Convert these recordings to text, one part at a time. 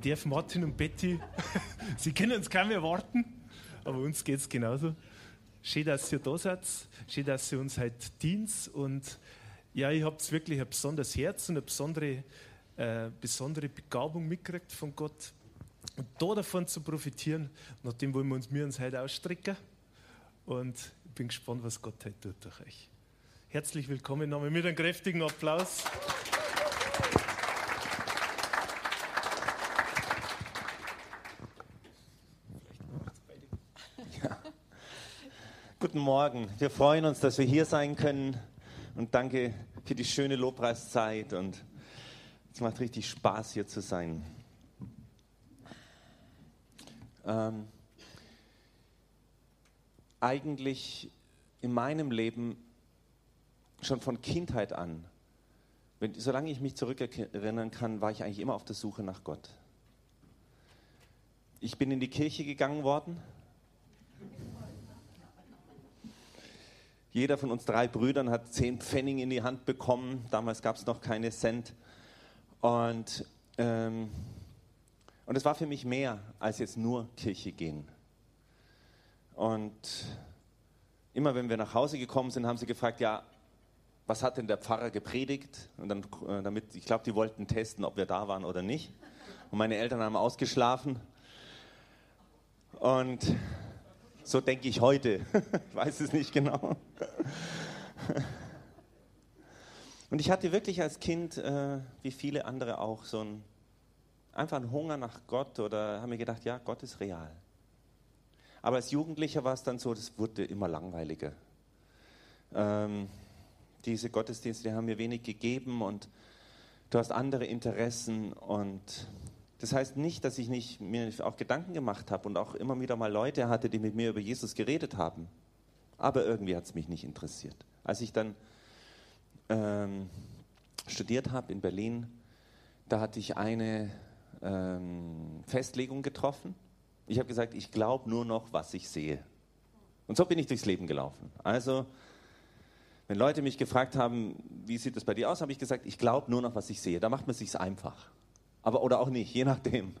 Ich darf Martin und Betty, Sie können es kaum erwarten, aber uns geht es genauso. Schön, dass ihr da seid, schön, dass ihr uns heute dient und ja, ihr habt wirklich ein besonderes Herz und eine besondere, äh, besondere Begabung mitgekriegt von Gott. Und da davon zu profitieren, nach dem wollen wir uns, wir uns heute ausstrecken. Und ich bin gespannt, was Gott heute tut durch euch. Herzlich willkommen nochmal mit einem kräftigen Applaus. Guten Morgen. Wir freuen uns, dass wir hier sein können und danke für die schöne Lobpreiszeit und es macht richtig Spaß hier zu sein. Ähm, eigentlich in meinem Leben schon von Kindheit an, wenn, solange ich mich zurückerinnern kann, war ich eigentlich immer auf der Suche nach Gott. Ich bin in die Kirche gegangen worden Jeder von uns drei Brüdern hat zehn Pfennig in die Hand bekommen. Damals gab es noch keine Cent. Und, ähm, und es war für mich mehr als jetzt nur Kirche gehen. Und immer wenn wir nach Hause gekommen sind, haben sie gefragt, ja, was hat denn der Pfarrer gepredigt? Und dann, äh, damit, ich glaube, die wollten testen, ob wir da waren oder nicht. Und meine Eltern haben ausgeschlafen. Und so denke ich heute. ich weiß es nicht genau. Und ich hatte wirklich als Kind, äh, wie viele andere auch, so ein, einfach einen Hunger nach Gott oder habe mir gedacht, ja, Gott ist real. Aber als Jugendlicher war es dann so, das wurde immer langweiliger. Ähm, diese Gottesdienste, die haben mir wenig gegeben und du hast andere Interessen und das heißt nicht, dass ich nicht mir auch Gedanken gemacht habe und auch immer wieder mal Leute hatte, die mit mir über Jesus geredet haben. Aber irgendwie hat es mich nicht interessiert. Als ich dann ähm, studiert habe in Berlin, da hatte ich eine ähm, Festlegung getroffen. Ich habe gesagt, ich glaube nur noch, was ich sehe. Und so bin ich durchs Leben gelaufen. Also, wenn Leute mich gefragt haben, wie sieht das bei dir aus, habe ich gesagt, ich glaube nur noch, was ich sehe. Da macht man es sich einfach aber oder auch nicht, je nachdem.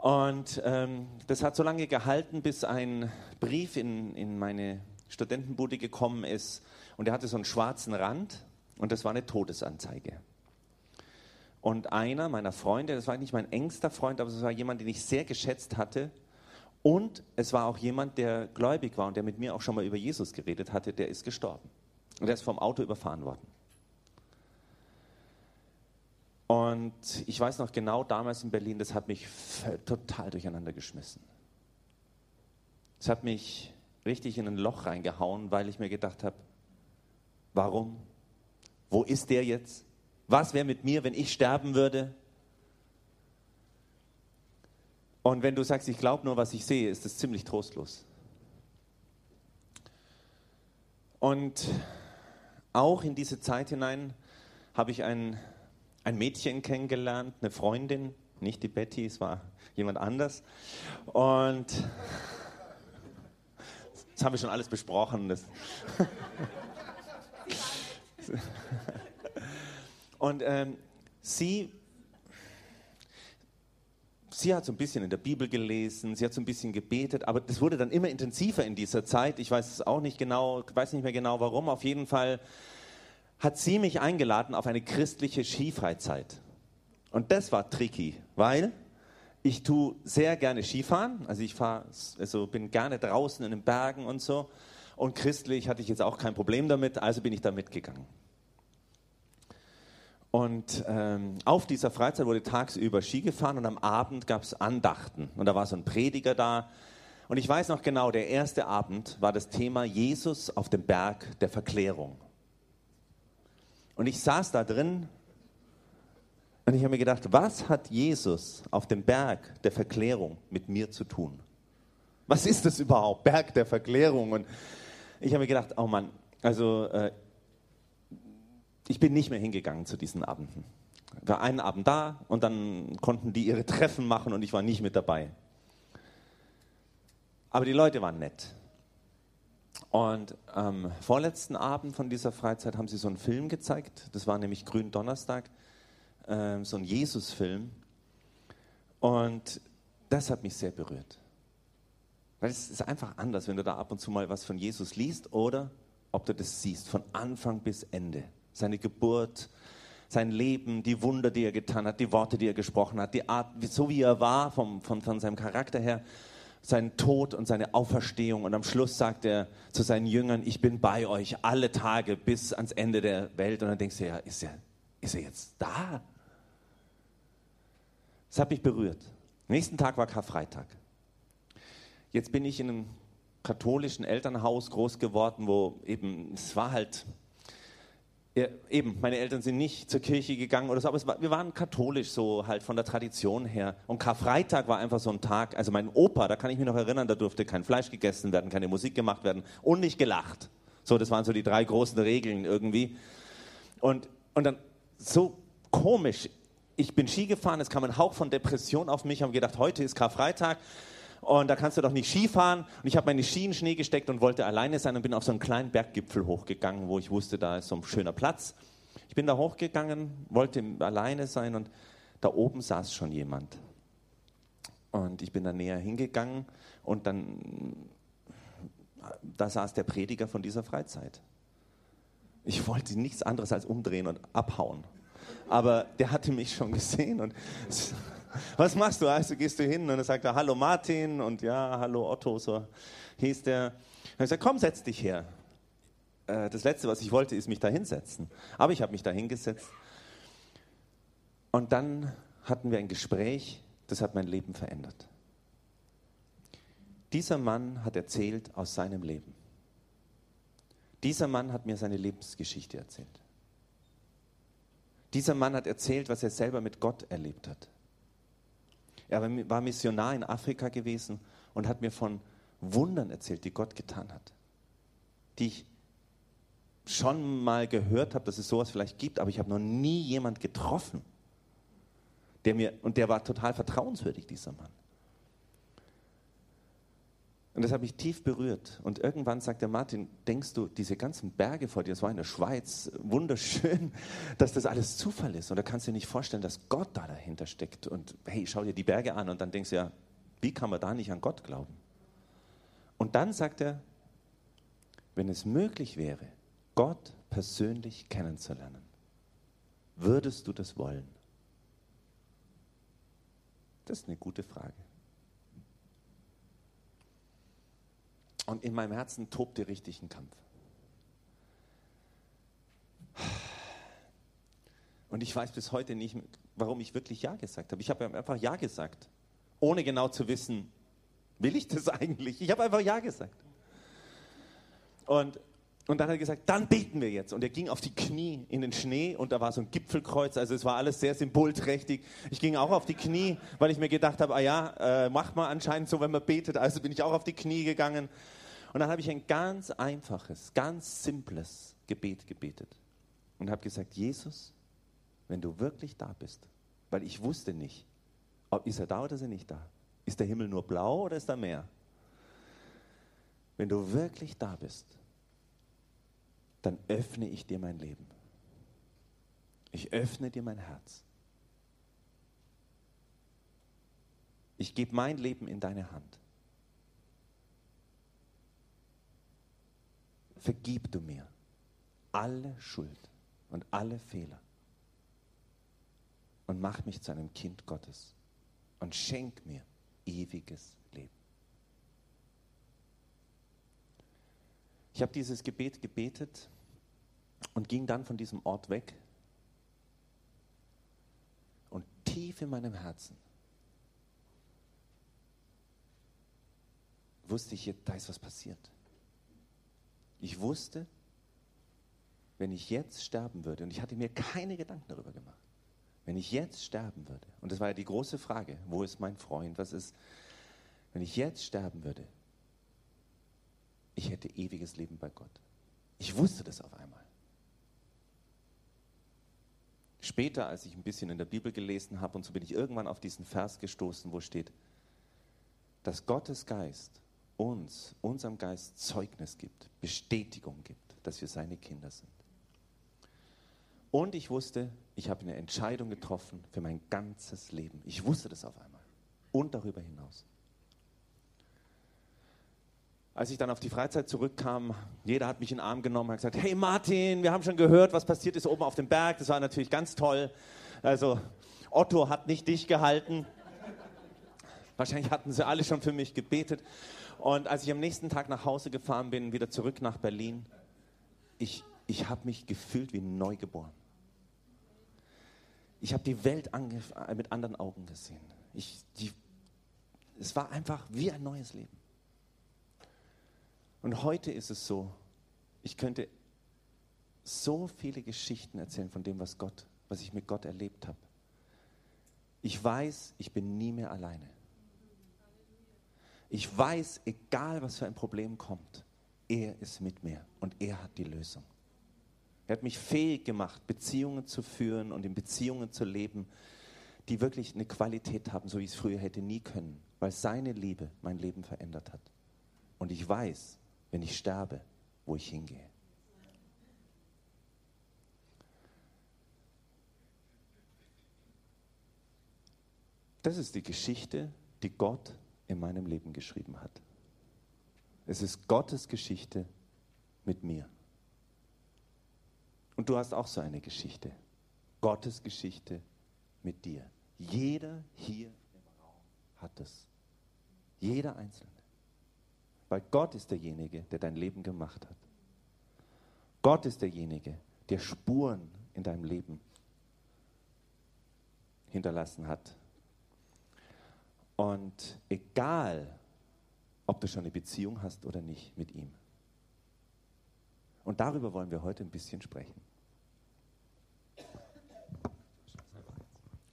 Und ähm, das hat so lange gehalten, bis ein Brief in, in meine Studentenbude gekommen ist und der hatte so einen schwarzen Rand und das war eine Todesanzeige. Und einer meiner Freunde, das war nicht mein engster Freund, aber es war jemand, den ich sehr geschätzt hatte. Und es war auch jemand, der gläubig war und der mit mir auch schon mal über Jesus geredet hatte, der ist gestorben. Und der ist vom Auto überfahren worden. Und ich weiß noch genau, damals in Berlin, das hat mich total durcheinander geschmissen. Es hat mich richtig in ein Loch reingehauen, weil ich mir gedacht habe, warum? Wo ist der jetzt? Was wäre mit mir, wenn ich sterben würde? Und wenn du sagst, ich glaube nur, was ich sehe, ist das ziemlich trostlos. Und auch in diese Zeit hinein habe ich ein ein Mädchen kennengelernt, eine Freundin, nicht die Betty, es war jemand anders. Und das haben wir schon alles besprochen. Und ähm, sie, sie hat so ein bisschen in der Bibel gelesen, sie hat so ein bisschen gebetet, aber das wurde dann immer intensiver in dieser Zeit. Ich weiß es auch nicht genau, weiß nicht mehr genau warum. Auf jeden Fall hat sie mich eingeladen auf eine christliche Skifreizeit. Und das war tricky, weil ich tue sehr gerne Skifahren. Also ich fahr, also bin gerne draußen in den Bergen und so. Und christlich hatte ich jetzt auch kein Problem damit, also bin ich da mitgegangen. Und ähm, auf dieser Freizeit wurde tagsüber Ski gefahren und am Abend gab es Andachten. Und da war so ein Prediger da. Und ich weiß noch genau, der erste Abend war das Thema Jesus auf dem Berg der Verklärung. Und ich saß da drin Und ich habe mir gedacht, was hat Jesus auf dem Berg der Verklärung mit mir zu tun? Was ist das überhaupt, Berg der Verklärung? Und ich habe mir gedacht, oh Mann, also äh, ich bin nicht mehr hingegangen zu diesen Abenden. Ich war einen Abend da und dann konnten die ihre Treffen machen und ich war nicht mit dabei. Aber die Leute waren nett. Und am vorletzten Abend von dieser Freizeit haben sie so einen Film gezeigt. Das war nämlich Gründonnerstag, äh, so ein Jesus-Film. Und das hat mich sehr berührt. Weil es ist einfach anders, wenn du da ab und zu mal was von Jesus liest oder ob du das siehst, von Anfang bis Ende. Seine Geburt, sein Leben, die Wunder, die er getan hat, die Worte, die er gesprochen hat, die Art, so wie er war, vom, von, von seinem Charakter her, seinen Tod und seine Auferstehung. Und am Schluss sagt er zu seinen Jüngern, ich bin bei euch alle Tage bis ans Ende der Welt. Und dann denkst du, ja, ist er, ist er jetzt da? Das hat mich berührt. Nächsten Tag war Karfreitag. Jetzt bin ich in einem katholischen Elternhaus groß geworden, wo eben, es war halt, ja, eben, meine Eltern sind nicht zur Kirche gegangen oder so, aber war, wir waren katholisch so halt von der Tradition her. Und Karfreitag war einfach so ein Tag, also mein Opa, da kann ich mich noch erinnern, da durfte kein Fleisch gegessen werden, keine Musik gemacht werden und nicht gelacht. So, das waren so die drei großen Regeln irgendwie. Und, und dann so komisch, ich bin Ski gefahren, es kam ein Hauch von Depression auf mich, habe gedacht, heute ist Karfreitag und da kannst du doch nicht Ski fahren. Und ich habe meine Ski in Schnee gesteckt und wollte alleine sein und bin auf so einen kleinen Berggipfel hochgegangen, wo ich wusste, da ist so ein schöner Platz. Ich bin da hochgegangen, wollte alleine sein und da oben saß schon jemand. Und ich bin da näher hingegangen und dann, da saß der Prediger von dieser Freizeit. Ich wollte nichts anderes als umdrehen und abhauen. Aber der hatte mich schon gesehen und was machst du? Also gehst du hin und dann sagt er, hallo Martin und ja, hallo Otto, so hieß der. Und ich sage, komm, setz dich her. Äh, das Letzte, was ich wollte, ist mich da hinsetzen. Aber ich habe mich da hingesetzt. Und dann hatten wir ein Gespräch, das hat mein Leben verändert. Dieser Mann hat erzählt aus seinem Leben. Dieser Mann hat mir seine Lebensgeschichte erzählt. Dieser Mann hat erzählt, was er selber mit Gott erlebt hat. Er war Missionar in Afrika gewesen und hat mir von Wundern erzählt, die Gott getan hat. Die ich schon mal gehört habe, dass es sowas vielleicht gibt, aber ich habe noch nie jemand getroffen, der mir, und der war total vertrauenswürdig, dieser Mann. Und das hat mich tief berührt. Und irgendwann sagt der Martin, denkst du, diese ganzen Berge vor dir, das war in der Schweiz, wunderschön, dass das alles Zufall ist. Und da kannst du dir nicht vorstellen, dass Gott da dahinter steckt. Und hey, schau dir die Berge an und dann denkst du ja, wie kann man da nicht an Gott glauben? Und dann sagt er, wenn es möglich wäre, Gott persönlich kennenzulernen, würdest du das wollen? Das ist eine gute Frage. Und in meinem Herzen tobte richtig ein Kampf. Und ich weiß bis heute nicht, warum ich wirklich Ja gesagt habe. Ich habe einfach Ja gesagt, ohne genau zu wissen, will ich das eigentlich? Ich habe einfach Ja gesagt. Und, und dann hat er gesagt, dann beten wir jetzt. Und er ging auf die Knie in den Schnee und da war so ein Gipfelkreuz. Also es war alles sehr symbolträchtig. Ich ging auch auf die Knie, weil ich mir gedacht habe, ah ja, äh, macht man anscheinend so, wenn man betet. Also bin ich auch auf die Knie gegangen und dann habe ich ein ganz einfaches, ganz simples Gebet gebetet und habe gesagt, Jesus, wenn du wirklich da bist, weil ich wusste nicht, ob ist er da oder ist er nicht da? Ist der Himmel nur blau oder ist da Meer? Wenn du wirklich da bist, dann öffne ich dir mein Leben. Ich öffne dir mein Herz. Ich gebe mein Leben in deine Hand. vergib du mir alle Schuld und alle Fehler und mach mich zu einem Kind Gottes und schenk mir ewiges Leben. Ich habe dieses Gebet gebetet und ging dann von diesem Ort weg und tief in meinem Herzen wusste ich, da ist was passiert. Ich wusste, wenn ich jetzt sterben würde, und ich hatte mir keine Gedanken darüber gemacht, wenn ich jetzt sterben würde, und das war ja die große Frage, wo ist mein Freund, was ist, wenn ich jetzt sterben würde, ich hätte ewiges Leben bei Gott. Ich wusste das auf einmal. Später, als ich ein bisschen in der Bibel gelesen habe, und so bin ich irgendwann auf diesen Vers gestoßen, wo steht, dass Gottes Geist uns, unserem Geist Zeugnis gibt, Bestätigung gibt, dass wir seine Kinder sind. Und ich wusste, ich habe eine Entscheidung getroffen für mein ganzes Leben. Ich wusste das auf einmal. Und darüber hinaus. Als ich dann auf die Freizeit zurückkam, jeder hat mich in den Arm genommen, hat gesagt, hey Martin, wir haben schon gehört, was passiert ist oben auf dem Berg. Das war natürlich ganz toll. Also Otto hat nicht dich gehalten. Wahrscheinlich hatten sie alle schon für mich gebetet. Und als ich am nächsten Tag nach Hause gefahren bin, wieder zurück nach Berlin, ich, ich habe mich gefühlt wie neugeboren. Ich habe die Welt mit anderen Augen gesehen. Ich, die, es war einfach wie ein neues Leben. Und heute ist es so, ich könnte so viele Geschichten erzählen von dem, was Gott, was ich mit Gott erlebt habe. Ich weiß, ich bin nie mehr alleine. Ich weiß, egal was für ein Problem kommt, er ist mit mir und er hat die Lösung. Er hat mich fähig gemacht, Beziehungen zu führen und in Beziehungen zu leben, die wirklich eine Qualität haben, so wie ich es früher hätte nie können, weil seine Liebe mein Leben verändert hat. Und ich weiß, wenn ich sterbe, wo ich hingehe. Das ist die Geschichte, die Gott in meinem Leben geschrieben hat. Es ist Gottes Geschichte mit mir. Und du hast auch so eine Geschichte. Gottes Geschichte mit dir. Jeder hier im Raum hat es. Jeder Einzelne. Weil Gott ist derjenige, der dein Leben gemacht hat. Gott ist derjenige, der Spuren in deinem Leben hinterlassen hat. Und egal, ob du schon eine Beziehung hast oder nicht mit ihm. Und darüber wollen wir heute ein bisschen sprechen.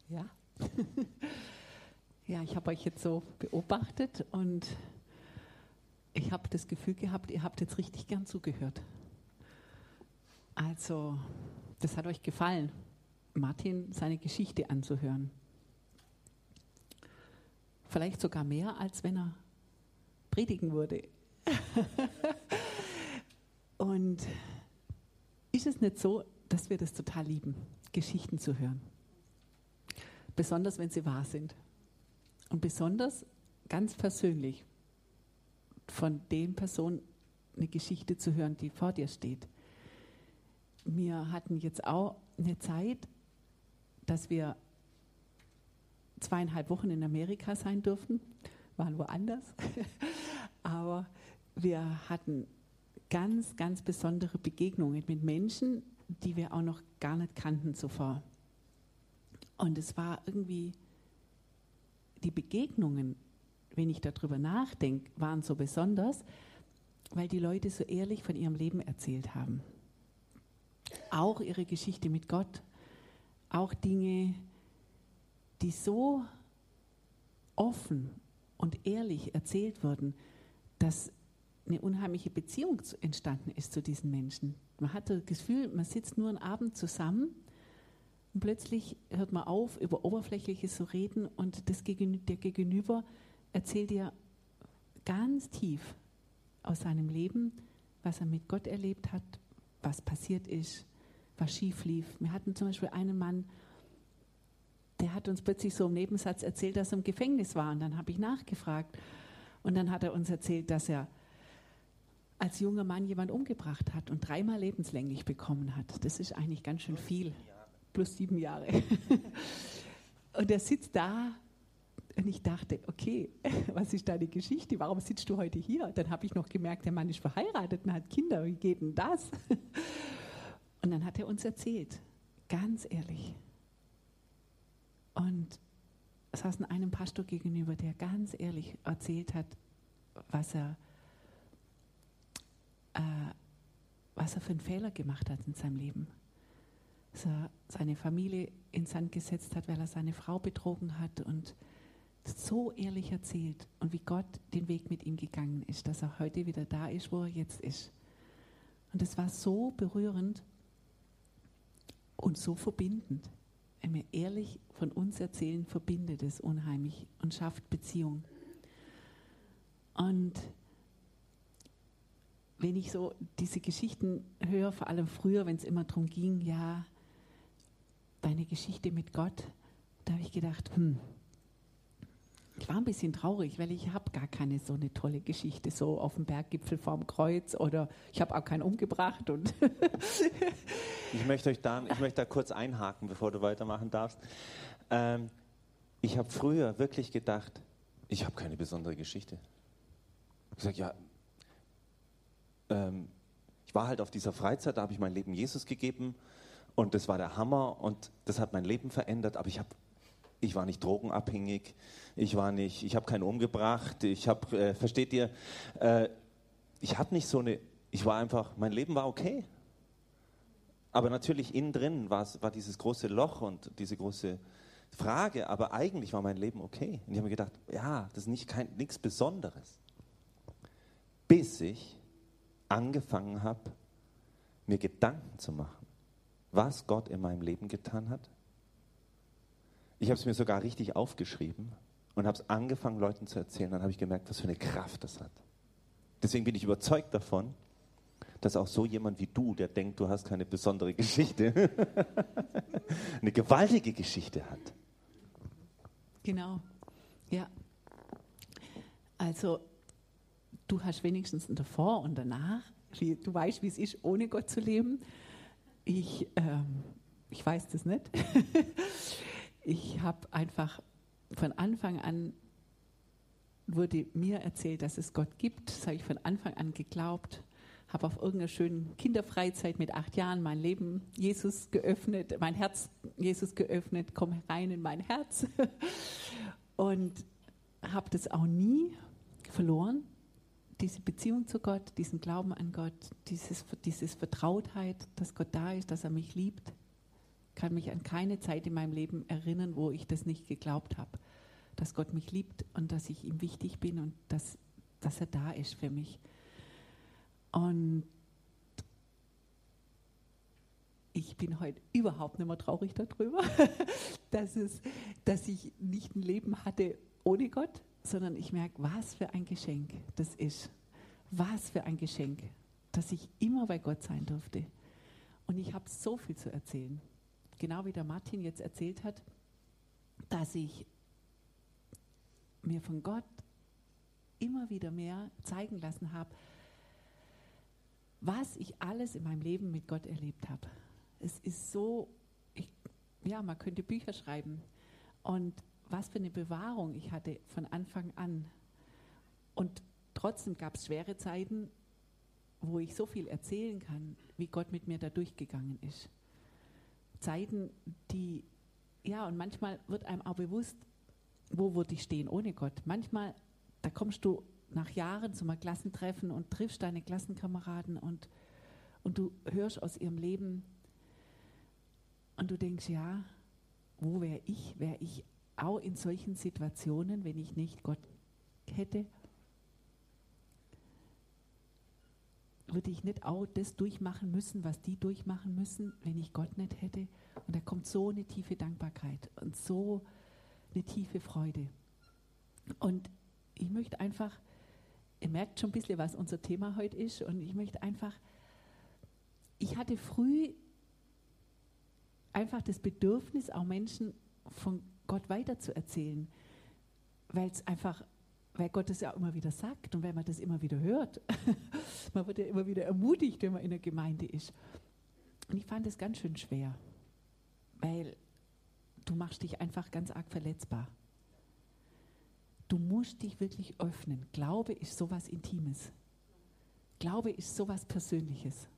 Ja. ja, ich habe euch jetzt so beobachtet und ich habe das Gefühl gehabt, ihr habt jetzt richtig gern zugehört. Also, das hat euch gefallen, Martin seine Geschichte anzuhören. Vielleicht sogar mehr, als wenn er predigen würde. Und ist es nicht so, dass wir das total lieben, Geschichten zu hören? Besonders wenn sie wahr sind. Und besonders ganz persönlich, von den Personen eine Geschichte zu hören, die vor dir steht. Wir hatten jetzt auch eine Zeit, dass wir zweieinhalb Wochen in Amerika sein durften, waren woanders, aber wir hatten ganz, ganz besondere Begegnungen mit Menschen, die wir auch noch gar nicht kannten zuvor. Und es war irgendwie, die Begegnungen wenn ich darüber nachdenke, waren so besonders, weil die Leute so ehrlich von ihrem Leben erzählt haben. Auch ihre Geschichte mit Gott, auch Dinge, die so offen und ehrlich erzählt wurden, dass eine unheimliche Beziehung entstanden ist zu diesen Menschen. Man hat das Gefühl, man sitzt nur einen Abend zusammen und plötzlich hört man auf, über Oberflächliches zu reden und das der Gegenüber erzählt dir ganz tief aus seinem Leben, was er mit Gott erlebt hat, was passiert ist, was schief lief. Wir hatten zum Beispiel einen Mann, der hat uns plötzlich so im Nebensatz erzählt, dass er im Gefängnis war. Und dann habe ich nachgefragt. Und dann hat er uns erzählt, dass er als junger Mann jemand umgebracht hat und dreimal lebenslänglich bekommen hat. Das ist eigentlich ganz schön viel. Plus sieben Jahre. und er sitzt da und ich dachte, okay, was ist deine Geschichte? Warum sitzt du heute hier? Dann habe ich noch gemerkt, der Mann ist verheiratet und hat Kinder. Wie geht denn das? Und dann hat er uns erzählt, ganz ehrlich. Und es saß einem Pastor gegenüber, der ganz ehrlich erzählt hat, was er, äh, was er für einen Fehler gemacht hat in seinem Leben. Dass er seine Familie in Sand gesetzt hat, weil er seine Frau betrogen hat und so ehrlich erzählt und wie Gott den Weg mit ihm gegangen ist, dass er heute wieder da ist, wo er jetzt ist. Und es war so berührend und so verbindend. Wenn wir ehrlich von uns erzählen, verbindet es unheimlich und schafft Beziehung. Und wenn ich so diese Geschichten höre, vor allem früher, wenn es immer darum ging, ja, deine Geschichte mit Gott, da habe ich gedacht, hm, war ein bisschen traurig, weil ich habe gar keine so eine tolle Geschichte, so auf dem Berggipfel vorm Kreuz oder ich habe auch keinen umgebracht. Und ich, möchte euch da, ich möchte da kurz einhaken, bevor du weitermachen darfst. Ähm, ich habe früher wirklich gedacht, ich habe keine besondere Geschichte. Ich sage, ja, ähm, ich war halt auf dieser Freizeit, da habe ich mein Leben Jesus gegeben und das war der Hammer und das hat mein Leben verändert, aber ich habe ich war nicht drogenabhängig, ich war nicht, ich habe keinen umgebracht, ich habe, äh, versteht ihr, äh, ich hatte nicht so eine, ich war einfach, mein Leben war okay. Aber natürlich innen drin war dieses große Loch und diese große Frage, aber eigentlich war mein Leben okay. Und ich habe mir gedacht, ja, das ist nicht nichts Besonderes. Bis ich angefangen habe, mir Gedanken zu machen, was Gott in meinem Leben getan hat. Ich habe es mir sogar richtig aufgeschrieben und habe es angefangen, Leuten zu erzählen. Dann habe ich gemerkt, was für eine Kraft das hat. Deswegen bin ich überzeugt davon, dass auch so jemand wie du, der denkt, du hast keine besondere Geschichte, eine gewaltige Geschichte hat. Genau, ja. Also du hast wenigstens Davor und danach. Du weißt, wie es ist, ohne Gott zu leben. Ich, ähm, ich weiß das nicht. ich habe einfach von Anfang an wurde mir erzählt, dass es Gott gibt. Das habe ich von Anfang an geglaubt. Habe auf irgendeiner schönen Kinderfreizeit mit acht Jahren mein Leben Jesus geöffnet, mein Herz Jesus geöffnet, komm rein in mein Herz. Und habe das auch nie verloren diese Beziehung zu Gott, diesen Glauben an Gott, dieses, dieses Vertrautheit, dass Gott da ist, dass er mich liebt, kann mich an keine Zeit in meinem Leben erinnern, wo ich das nicht geglaubt habe. Dass Gott mich liebt und dass ich ihm wichtig bin und dass, dass er da ist für mich. Und ich bin heute überhaupt nicht mehr traurig darüber, dass, es, dass ich nicht ein Leben hatte ohne Gott, sondern ich merke, was für ein Geschenk das ist. Was für ein Geschenk, dass ich immer bei Gott sein durfte. Und ich habe so viel zu erzählen. Genau wie der Martin jetzt erzählt hat, dass ich mir von Gott immer wieder mehr zeigen lassen habe, was ich alles in meinem Leben mit Gott erlebt habe. Es ist so, ich, ja, man könnte Bücher schreiben. Und was für eine Bewahrung ich hatte von Anfang an. Und trotzdem gab es schwere Zeiten, wo ich so viel erzählen kann, wie Gott mit mir da durchgegangen ist. Zeiten, die, ja, und manchmal wird einem auch bewusst, wo würde ich stehen ohne Gott. Manchmal, da kommst du nach Jahren zu einem Klassentreffen und triffst deine Klassenkameraden und, und du hörst aus ihrem Leben und du denkst, ja, wo wäre ich? Wäre ich auch in solchen Situationen, wenn ich nicht Gott hätte, würde ich nicht auch das durchmachen müssen, was die durchmachen müssen, wenn ich Gott nicht hätte. Und da kommt so eine tiefe Dankbarkeit und so eine tiefe Freude. Und ich möchte einfach, ihr merkt schon ein bisschen, was unser Thema heute ist, und ich möchte einfach, ich hatte früh einfach das Bedürfnis, auch Menschen von Gott weiterzuerzählen, weil es einfach, weil Gott es ja auch immer wieder sagt und weil man das immer wieder hört. man wird ja immer wieder ermutigt, wenn man in der Gemeinde ist. Und ich fand es ganz schön schwer, weil du machst dich einfach ganz arg verletzbar. Du musst dich wirklich öffnen. Glaube ist sowas Intimes. Glaube ist sowas Persönliches.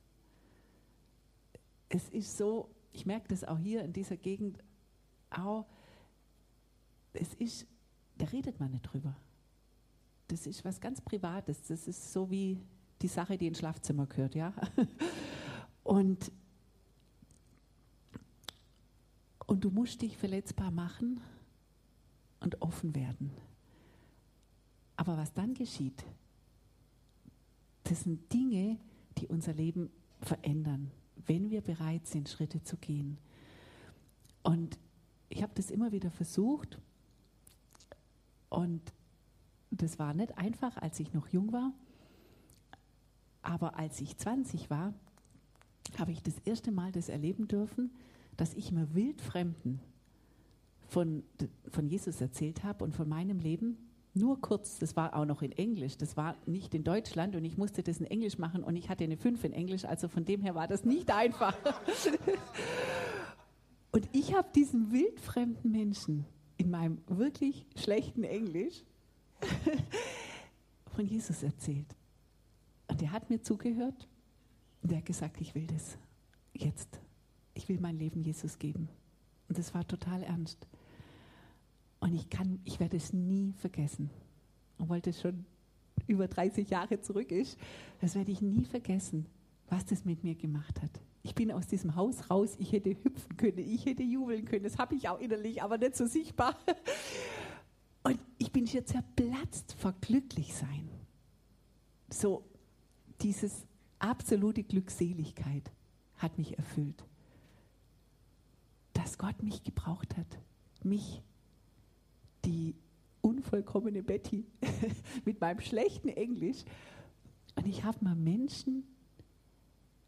Es ist so, ich merke das auch hier in dieser Gegend, auch es ist, da redet man nicht drüber. Das ist was ganz Privates. Das ist so wie die Sache, die ins Schlafzimmer gehört, ja. Und, Und du musst dich verletzbar machen und offen werden. Aber was dann geschieht, das sind Dinge, die unser Leben verändern, wenn wir bereit sind, Schritte zu gehen. Und ich habe das immer wieder versucht und das war nicht einfach, als ich noch jung war. Aber als ich 20 war, habe ich das erste Mal das erleben dürfen, dass ich mir Wildfremden von, von Jesus erzählt habe und von meinem Leben. Nur kurz, das war auch noch in Englisch, das war nicht in Deutschland und ich musste das in Englisch machen und ich hatte eine 5 in Englisch, also von dem her war das nicht einfach. und ich habe diesen wildfremden Menschen in meinem wirklich schlechten Englisch von Jesus erzählt. Und er hat mir zugehört und er hat gesagt, ich will das jetzt. Ich will mein Leben Jesus geben. Und das war total ernst. Und ich kann, ich werde es nie vergessen. Obwohl das schon über 30 Jahre zurück ist, das werde ich nie vergessen, was das mit mir gemacht hat. Ich bin aus diesem Haus raus, ich hätte hüpfen können, ich hätte jubeln können, das habe ich auch innerlich, aber nicht so sichtbar. Ich bin hier zerplatzt vor Glücklichsein. So, dieses absolute Glückseligkeit hat mich erfüllt. Dass Gott mich gebraucht hat. Mich, die unvollkommene Betty, mit meinem schlechten Englisch. Und ich habe mal Menschen,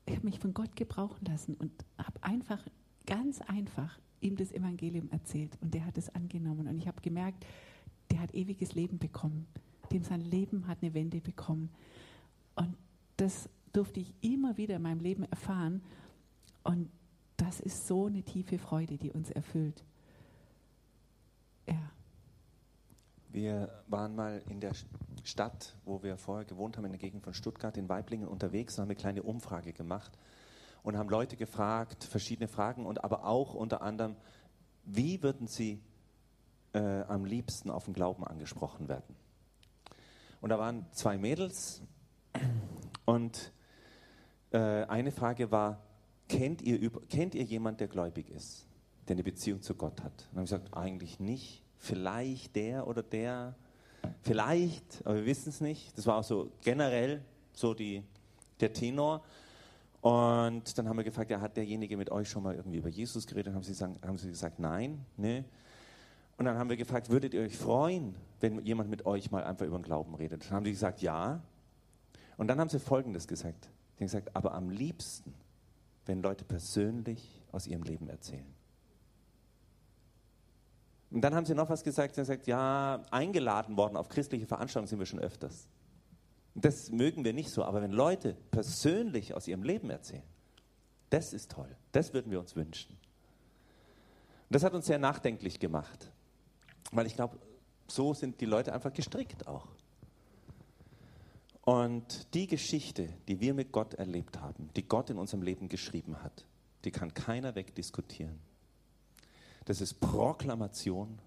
ich habe mich von Gott gebrauchen lassen und habe einfach, ganz einfach ihm das Evangelium erzählt. Und der hat es angenommen. Und ich habe gemerkt, der hat ewiges Leben bekommen. Dem sein Leben hat eine Wende bekommen. Und das durfte ich immer wieder in meinem Leben erfahren. Und das ist so eine tiefe Freude, die uns erfüllt. Ja. Wir waren mal in der Stadt, wo wir vorher gewohnt haben, in der Gegend von Stuttgart, in Weiblingen unterwegs und haben eine kleine Umfrage gemacht und haben Leute gefragt, verschiedene Fragen und aber auch unter anderem, wie würden sie äh, am liebsten auf den Glauben angesprochen werden. Und da waren zwei Mädels und äh, eine Frage war, kennt ihr, kennt ihr jemand, der gläubig ist, der eine Beziehung zu Gott hat? Und dann habe ich gesagt, eigentlich nicht. Vielleicht der oder der, vielleicht, aber wir wissen es nicht. Das war auch so generell so die, der Tenor. Und dann haben wir gefragt, ja, hat derjenige mit euch schon mal irgendwie über Jesus geredet? Haben sie, sagen, haben sie gesagt, nein, ne. Und dann haben wir gefragt, würdet ihr euch freuen, wenn jemand mit euch mal einfach über den Glauben redet? Dann haben die gesagt, ja. Und dann haben sie Folgendes gesagt. Sie haben gesagt, aber am liebsten, wenn Leute persönlich aus ihrem Leben erzählen. Und dann haben sie noch was gesagt. Sie haben gesagt, ja, eingeladen worden auf christliche Veranstaltungen sind wir schon öfters. Das mögen wir nicht so. Aber wenn Leute persönlich aus ihrem Leben erzählen, das ist toll. Das würden wir uns wünschen. Und das hat uns sehr nachdenklich gemacht. Weil ich glaube, so sind die Leute einfach gestrickt auch. Und die Geschichte, die wir mit Gott erlebt haben, die Gott in unserem Leben geschrieben hat, die kann keiner wegdiskutieren. Das ist Proklamation,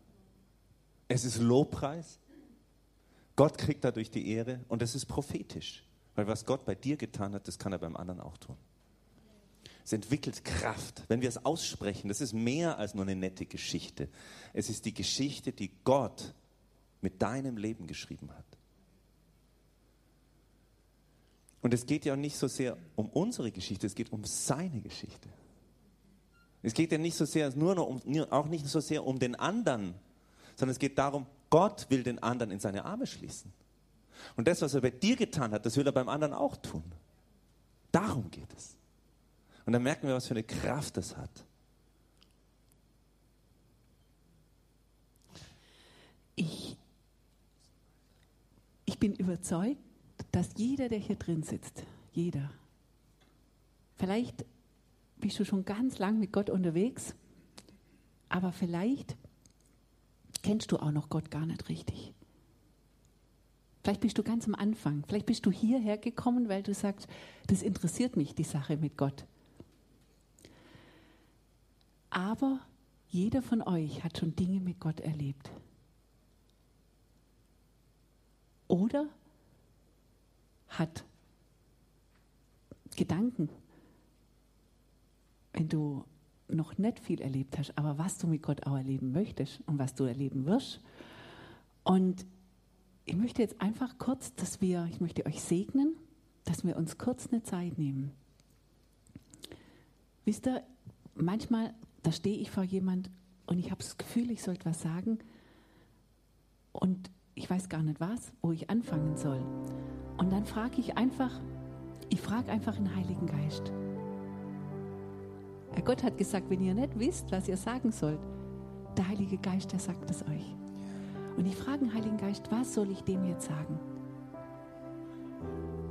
es ist Lobpreis. Gott kriegt dadurch die Ehre und es ist prophetisch. Weil was Gott bei dir getan hat, das kann er beim anderen auch tun. Es entwickelt Kraft. Wenn wir es aussprechen, das ist mehr als nur eine nette Geschichte. Es ist die Geschichte, die Gott mit deinem Leben geschrieben hat. Und es geht ja nicht so sehr um unsere Geschichte, es geht um seine Geschichte. Es geht ja nicht so sehr, nur noch um, auch nicht so sehr um den anderen, sondern es geht darum, Gott will den anderen in seine Arme schließen. Und das, was er bei dir getan hat, das will er beim anderen auch tun. Darum geht es. Und dann merken wir, was für eine Kraft das hat. Ich, ich bin überzeugt, dass jeder, der hier drin sitzt, jeder, vielleicht bist du schon ganz lang mit Gott unterwegs, aber vielleicht kennst du auch noch Gott gar nicht richtig. Vielleicht bist du ganz am Anfang. Vielleicht bist du hierher gekommen, weil du sagst, das interessiert mich, die Sache mit Gott. Aber jeder von euch hat schon Dinge mit Gott erlebt. Oder hat Gedanken. Wenn du noch nicht viel erlebt hast, aber was du mit Gott auch erleben möchtest und was du erleben wirst. Und ich möchte jetzt einfach kurz, dass wir, ich möchte euch segnen, dass wir uns kurz eine Zeit nehmen. Wisst ihr, manchmal, da stehe ich vor jemand und ich habe das Gefühl, ich sollte was sagen und ich weiß gar nicht was, wo ich anfangen soll. Und dann frage ich einfach, ich frage einfach den Heiligen Geist. Gott hat gesagt, wenn ihr nicht wisst, was ihr sagen sollt, der Heilige Geist, der sagt es euch. Und ich frage den Heiligen Geist, was soll ich dem jetzt sagen?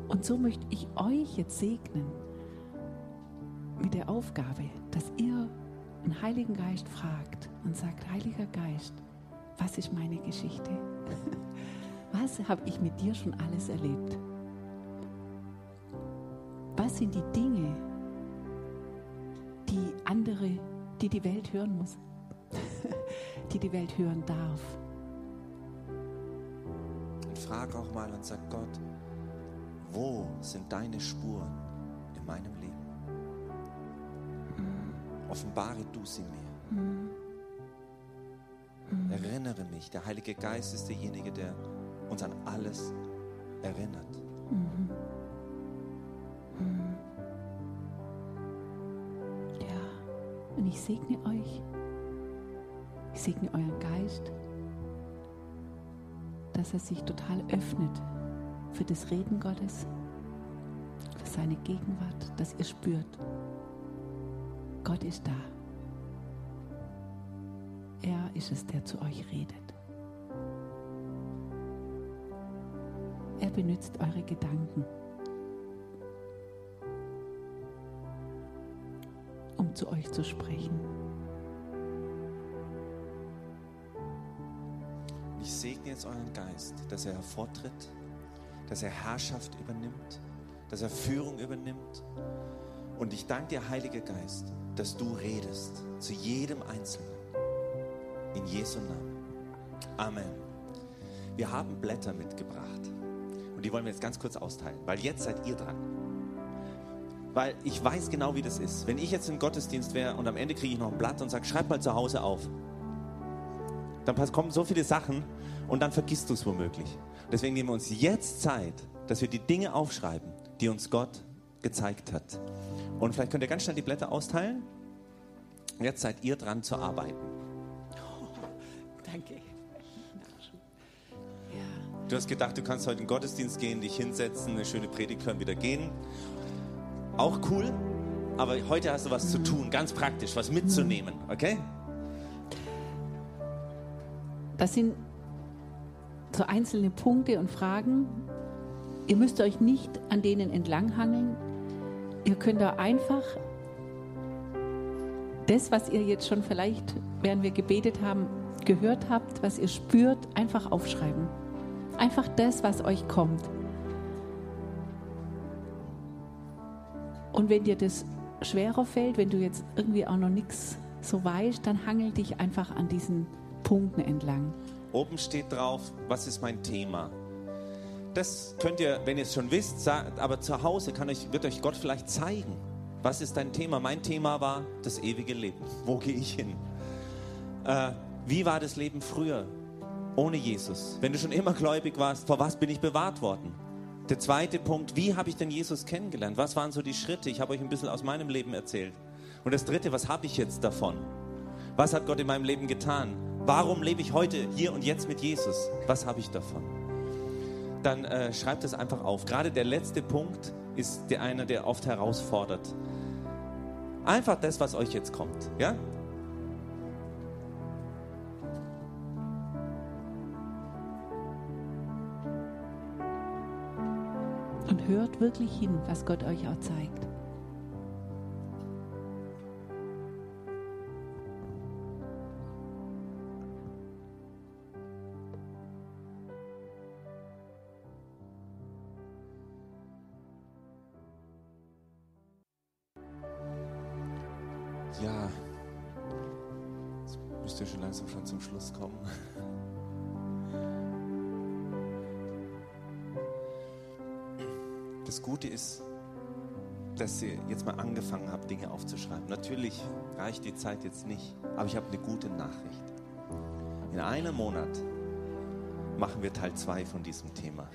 Und so möchte ich euch jetzt segnen mit der Aufgabe, dass ihr den Heiligen Geist fragt und sagt, Heiliger Geist, was ist meine Geschichte? Was habe ich mit dir schon alles erlebt? Was sind die Dinge, die andere, die die Welt hören muss, die die Welt hören darf? Und frag auch mal und sag Gott, wo sind deine Spuren in meinem Leben? Offenbare du sie mir. Erinnere mich. Der Heilige Geist ist derjenige, der uns an alles erinnert. Ja, und ich segne euch. Ich segne euren Geist, dass er sich total öffnet für das Reden Gottes, für seine Gegenwart, dass ihr spürt, Gott ist da. Er ist es, der zu euch redet. Er benutzt eure Gedanken, um zu euch zu sprechen. Ich segne jetzt euren Geist, dass er hervortritt, dass er Herrschaft übernimmt, dass er Führung übernimmt. Und ich danke dir, Heiliger Geist, dass du redest zu jedem Einzelnen. In Jesu Namen. Amen. Wir haben Blätter mitgebracht. Und die wollen wir jetzt ganz kurz austeilen, weil jetzt seid ihr dran. Weil ich weiß genau, wie das ist. Wenn ich jetzt im Gottesdienst wäre und am Ende kriege ich noch ein Blatt und sage, schreib mal zu Hause auf. Dann kommen so viele Sachen und dann vergisst du es womöglich. Deswegen nehmen wir uns jetzt Zeit, dass wir die Dinge aufschreiben, die uns Gott gezeigt hat. Und vielleicht könnt ihr ganz schnell die Blätter austeilen. Jetzt seid ihr dran zu arbeiten. Danke. Du hast gedacht, du kannst heute in den Gottesdienst gehen, dich hinsetzen, eine schöne Predigt hören, wieder gehen. Auch cool, aber heute hast du was zu tun, ganz praktisch, was mitzunehmen, okay? Das sind so einzelne Punkte und Fragen. Ihr müsst euch nicht an denen entlanghangeln. Ihr könnt da einfach das, was ihr jetzt schon vielleicht, während wir gebetet haben, gehört habt, was ihr spürt, einfach aufschreiben. Einfach das, was euch kommt. Und wenn dir das schwerer fällt, wenn du jetzt irgendwie auch noch nichts so weißt, dann hangel dich einfach an diesen Punkten entlang. Oben steht drauf, was ist mein Thema? Das könnt ihr, wenn ihr es schon wisst, aber zu Hause kann euch, wird euch Gott vielleicht zeigen. Was ist dein Thema? Mein Thema war das ewige Leben. Wo gehe ich hin? Äh, wie war das Leben früher ohne Jesus? Wenn du schon immer gläubig warst, vor was bin ich bewahrt worden? Der zweite Punkt, wie habe ich denn Jesus kennengelernt? Was waren so die Schritte? Ich habe euch ein bisschen aus meinem Leben erzählt. Und das dritte, was habe ich jetzt davon? Was hat Gott in meinem Leben getan? Warum lebe ich heute hier und jetzt mit Jesus? Was habe ich davon? Dann äh, schreibt es einfach auf. Gerade der letzte Punkt ist der einer, der oft herausfordert. Einfach das, was euch jetzt kommt. Ja? Und hört wirklich hin, was Gott euch auch zeigt. Kommen. Das Gute ist, dass ihr jetzt mal angefangen habt, Dinge aufzuschreiben. Natürlich reicht die Zeit jetzt nicht, aber ich habe eine gute Nachricht. In einem Monat machen wir Teil 2 von diesem Thema.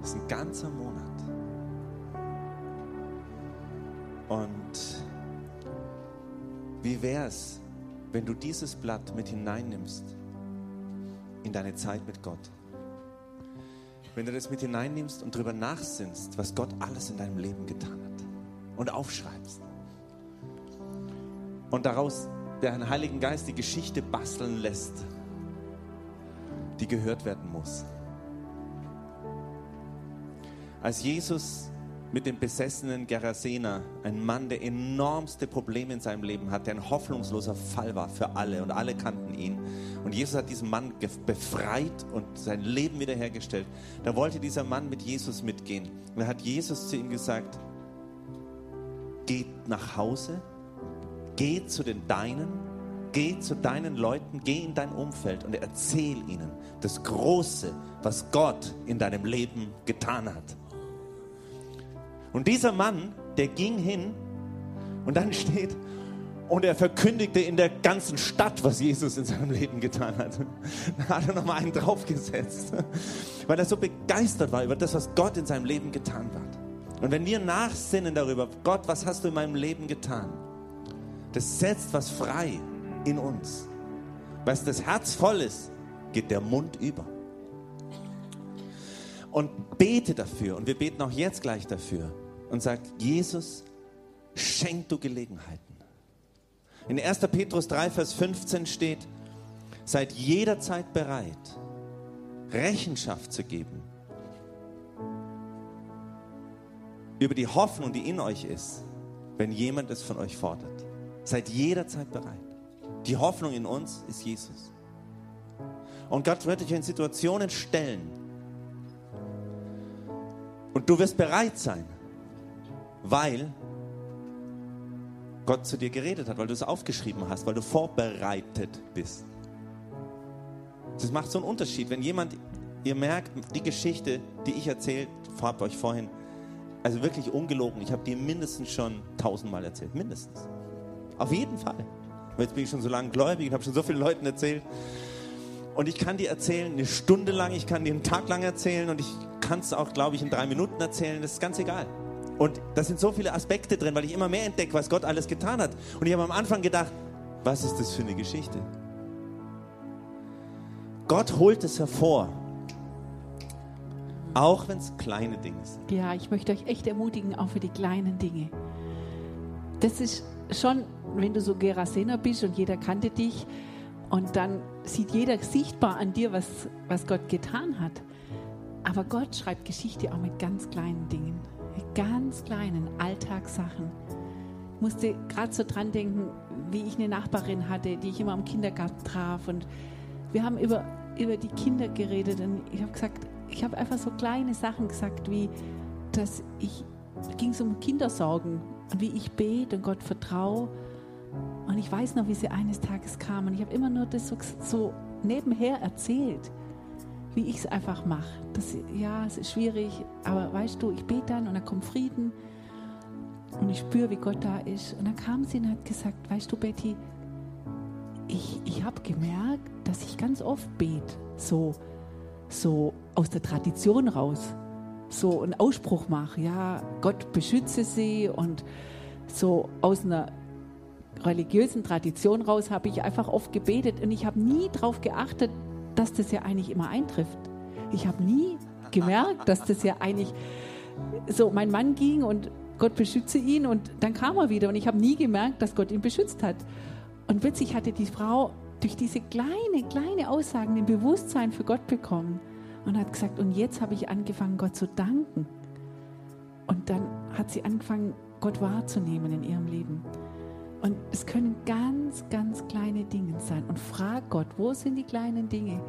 Das ist ein ganzer Monat. Und wie wäre es, wenn du dieses Blatt mit hineinnimmst in deine Zeit mit Gott? Wenn du das mit hineinnimmst und darüber nachsinnst, was Gott alles in deinem Leben getan hat und aufschreibst. Und daraus der Heiligen Geist die Geschichte basteln lässt, die gehört werden muss. Als Jesus mit dem besessenen Gerasener, ein Mann, der enormste Probleme in seinem Leben hat, der ein hoffnungsloser Fall war für alle und alle kannten ihn. Und Jesus hat diesen Mann befreit und sein Leben wiederhergestellt. Da wollte dieser Mann mit Jesus mitgehen. Und da hat Jesus zu ihm gesagt, geht nach Hause, geh zu den Deinen, geh zu deinen Leuten, geh in dein Umfeld und erzähl ihnen das Große, was Gott in deinem Leben getan hat. Und dieser Mann, der ging hin und dann steht, und er verkündigte in der ganzen Stadt, was Jesus in seinem Leben getan hat. Da hat er nochmal einen draufgesetzt, weil er so begeistert war über das, was Gott in seinem Leben getan hat. Und wenn wir nachsinnen darüber, Gott, was hast du in meinem Leben getan? Das setzt was frei in uns. Weil das Herz voll ist, geht der Mund über. Und bete dafür, und wir beten auch jetzt gleich dafür, und sagt, Jesus, schenk du Gelegenheiten. In 1. Petrus 3, Vers 15 steht, seid jederzeit bereit, Rechenschaft zu geben über die Hoffnung, die in euch ist, wenn jemand es von euch fordert. Seid jederzeit bereit. Die Hoffnung in uns ist Jesus. Und Gott wird dich in Situationen stellen. Und du wirst bereit sein weil Gott zu dir geredet hat, weil du es aufgeschrieben hast, weil du vorbereitet bist. Das macht so einen Unterschied. Wenn jemand, ihr merkt, die Geschichte, die ich erzählt habe euch vorhin, also wirklich ungelogen, ich habe die mindestens schon tausendmal erzählt, mindestens. Auf jeden Fall. Jetzt bin ich schon so lange gläubig und habe schon so vielen Leuten erzählt. Und ich kann dir erzählen, eine Stunde lang, ich kann dir einen Tag lang erzählen und ich kann es auch, glaube ich, in drei Minuten erzählen, das ist ganz egal. Und da sind so viele Aspekte drin, weil ich immer mehr entdecke, was Gott alles getan hat. Und ich habe am Anfang gedacht, was ist das für eine Geschichte? Gott holt es hervor. Auch wenn es kleine Dinge sind. Ja, ich möchte euch echt ermutigen, auch für die kleinen Dinge. Das ist schon, wenn du so Gerasener bist und jeder kannte dich und dann sieht jeder sichtbar an dir, was, was Gott getan hat. Aber Gott schreibt Geschichte auch mit ganz kleinen Dingen ganz kleinen Alltagssachen. Ich musste gerade so dran denken, wie ich eine Nachbarin hatte, die ich immer am Kindergarten traf. Und wir haben über, über die Kinder geredet. Und ich habe gesagt, ich habe einfach so kleine Sachen gesagt, wie, dass ich, ging es um Kindersorgen und wie ich bete und Gott vertraue. Und ich weiß noch, wie sie eines Tages kam. Und ich habe immer nur das so, so nebenher erzählt wie ich es einfach mache. ja, es ist schwierig, aber weißt du, ich bete dann und dann kommt Frieden und ich spüre, wie Gott da ist. Und dann kam sie und hat gesagt, weißt du, Betty, ich, ich habe gemerkt, dass ich ganz oft bete, so, so aus der Tradition raus, so einen Ausspruch mache, ja, Gott beschütze sie und so aus einer religiösen Tradition raus habe ich einfach oft gebetet und ich habe nie darauf geachtet, dass das ja eigentlich immer eintrifft. Ich habe nie gemerkt, dass das ja eigentlich so, mein Mann ging und Gott beschütze ihn und dann kam er wieder und ich habe nie gemerkt, dass Gott ihn beschützt hat. Und plötzlich hatte die Frau durch diese kleine, kleine Aussagen ein Bewusstsein für Gott bekommen und hat gesagt, und jetzt habe ich angefangen, Gott zu danken. Und dann hat sie angefangen, Gott wahrzunehmen in ihrem Leben. Und es können ganz, ganz kleine Dinge sein. Und frag Gott, wo sind die kleinen Dinge,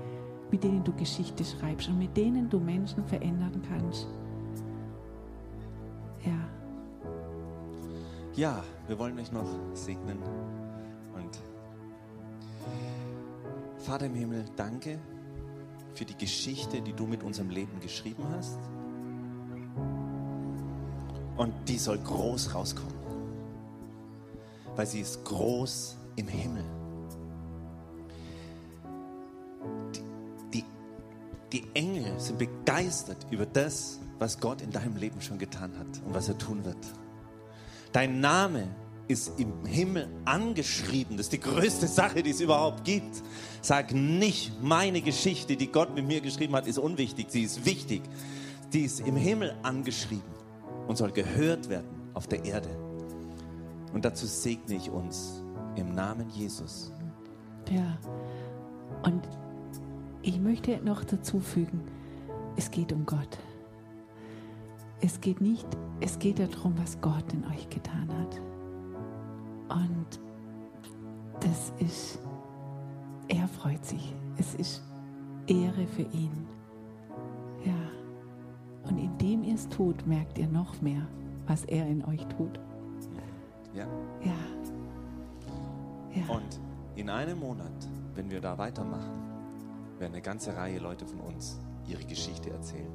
mit denen du Geschichte schreibst und mit denen du Menschen verändern kannst. Ja. Ja, wir wollen euch noch segnen. Und Vater im Himmel, danke für die Geschichte, die du mit unserem Leben geschrieben hast. Und die soll groß rauskommen. Weil sie ist groß im Himmel. Die Engel sind begeistert über das, was Gott in deinem Leben schon getan hat und was er tun wird. Dein Name ist im Himmel angeschrieben. Das ist die größte Sache, die es überhaupt gibt. Sag nicht, meine Geschichte, die Gott mit mir geschrieben hat, ist unwichtig. Sie ist wichtig. Die ist im Himmel angeschrieben und soll gehört werden auf der Erde. Und dazu segne ich uns im Namen Jesus. Ja. Und ich möchte noch dazu fügen, es geht um Gott. Es geht nicht, es geht darum, was Gott in euch getan hat. Und das ist, er freut sich. Es ist Ehre für ihn. Ja. Und indem ihr es tut, merkt ihr noch mehr, was er in euch tut. Ja. Ja. Ja. Und in einem Monat, wenn wir da weitermachen, werden eine ganze Reihe Leute von uns ihre Geschichte erzählen.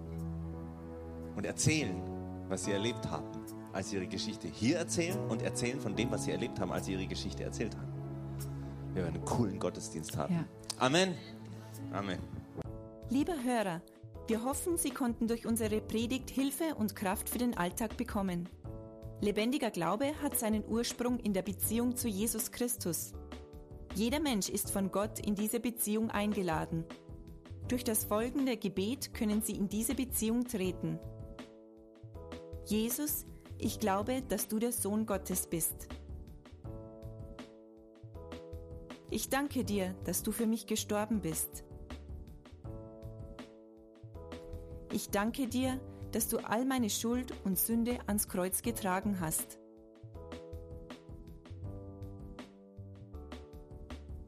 Und erzählen, was sie erlebt haben, als sie ihre Geschichte hier erzählen und erzählen von dem, was sie erlebt haben, als sie ihre Geschichte erzählt haben. Wir werden einen coolen Gottesdienst haben. Ja. Amen. Amen. Lieber Hörer, wir hoffen, Sie konnten durch unsere Predigt Hilfe und Kraft für den Alltag bekommen. Lebendiger Glaube hat seinen Ursprung in der Beziehung zu Jesus Christus. Jeder Mensch ist von Gott in diese Beziehung eingeladen. Durch das folgende Gebet können Sie in diese Beziehung treten. Jesus, ich glaube, dass du der Sohn Gottes bist. Ich danke dir, dass du für mich gestorben bist. Ich danke dir, dass du all meine Schuld und Sünde ans Kreuz getragen hast.